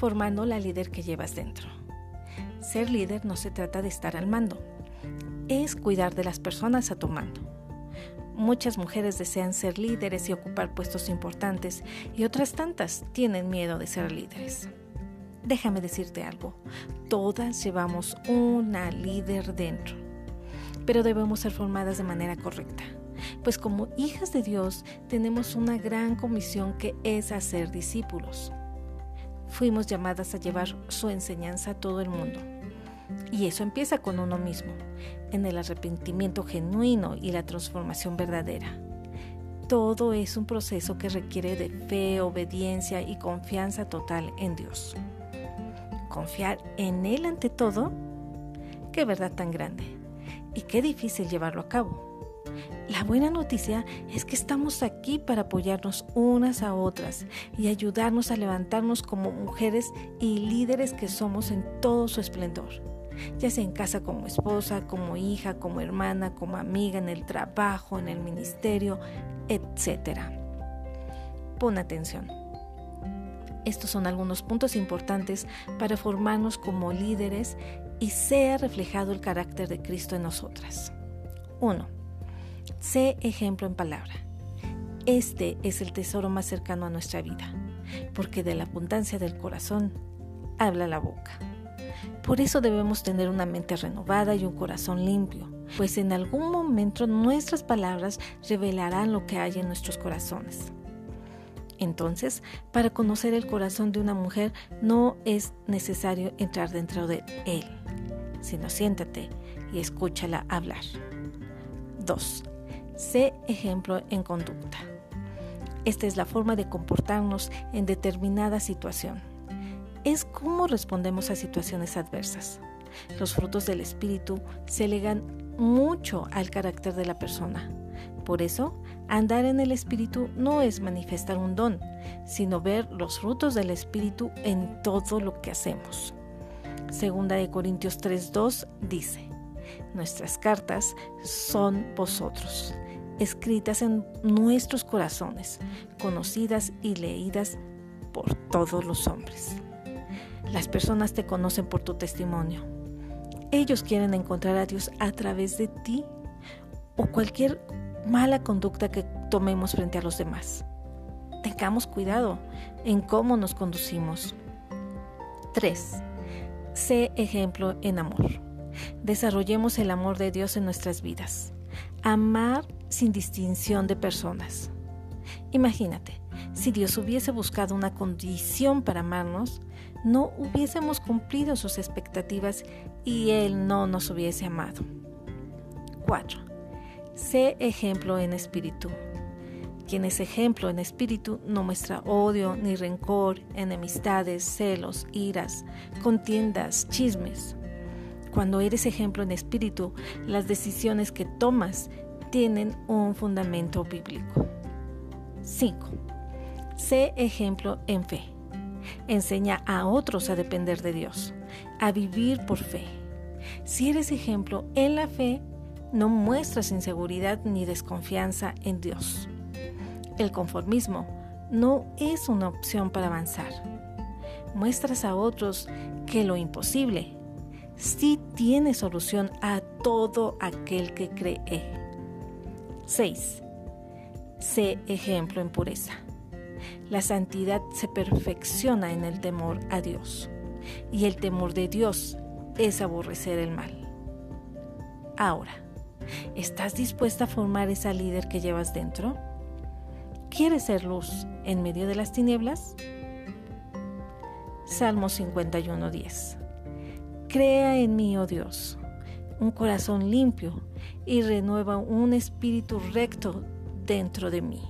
formando la líder que llevas dentro. Ser líder no se trata de estar al mando, es cuidar de las personas a tu mando. Muchas mujeres desean ser líderes y ocupar puestos importantes y otras tantas tienen miedo de ser líderes. Déjame decirte algo, todas llevamos una líder dentro, pero debemos ser formadas de manera correcta, pues como hijas de Dios tenemos una gran comisión que es hacer discípulos. Fuimos llamadas a llevar su enseñanza a todo el mundo. Y eso empieza con uno mismo, en el arrepentimiento genuino y la transformación verdadera. Todo es un proceso que requiere de fe, obediencia y confianza total en Dios confiar en Él ante todo, qué verdad tan grande y qué difícil llevarlo a cabo. La buena noticia es que estamos aquí para apoyarnos unas a otras y ayudarnos a levantarnos como mujeres y líderes que somos en todo su esplendor, ya sea en casa como esposa, como hija, como hermana, como amiga, en el trabajo, en el ministerio, etc. Pon atención. Estos son algunos puntos importantes para formarnos como líderes y sea reflejado el carácter de Cristo en nosotras. 1. Sé ejemplo en palabra. Este es el tesoro más cercano a nuestra vida, porque de la abundancia del corazón habla la boca. Por eso debemos tener una mente renovada y un corazón limpio, pues en algún momento nuestras palabras revelarán lo que hay en nuestros corazones. Entonces, para conocer el corazón de una mujer no es necesario entrar dentro de él, sino siéntate y escúchala hablar. 2. Sé ejemplo en conducta. Esta es la forma de comportarnos en determinada situación. Es cómo respondemos a situaciones adversas. Los frutos del espíritu se legan mucho al carácter de la persona. Por eso, andar en el Espíritu no es manifestar un don, sino ver los frutos del Espíritu en todo lo que hacemos. Segunda de Corintios 3:2 dice, Nuestras cartas son vosotros, escritas en nuestros corazones, conocidas y leídas por todos los hombres. Las personas te conocen por tu testimonio. Ellos quieren encontrar a Dios a través de ti o cualquier mala conducta que tomemos frente a los demás. Tengamos cuidado en cómo nos conducimos. 3. Sé ejemplo en amor. Desarrollemos el amor de Dios en nuestras vidas. Amar sin distinción de personas. Imagínate, si Dios hubiese buscado una condición para amarnos, no hubiésemos cumplido sus expectativas y Él no nos hubiese amado. 4. Sé ejemplo en espíritu. Quien es ejemplo en espíritu no muestra odio ni rencor, enemistades, celos, iras, contiendas, chismes. Cuando eres ejemplo en espíritu, las decisiones que tomas tienen un fundamento bíblico. 5. Sé ejemplo en fe. Enseña a otros a depender de Dios, a vivir por fe. Si eres ejemplo en la fe, no muestras inseguridad ni desconfianza en Dios. El conformismo no es una opción para avanzar. Muestras a otros que lo imposible sí tiene solución a todo aquel que cree. 6. Sé ejemplo en pureza. La santidad se perfecciona en el temor a Dios y el temor de Dios es aborrecer el mal. Ahora, ¿Estás dispuesta a formar esa líder que llevas dentro? ¿Quieres ser luz en medio de las tinieblas? Salmo 51.10 Crea en mí, oh Dios, un corazón limpio y renueva un espíritu recto dentro de mí.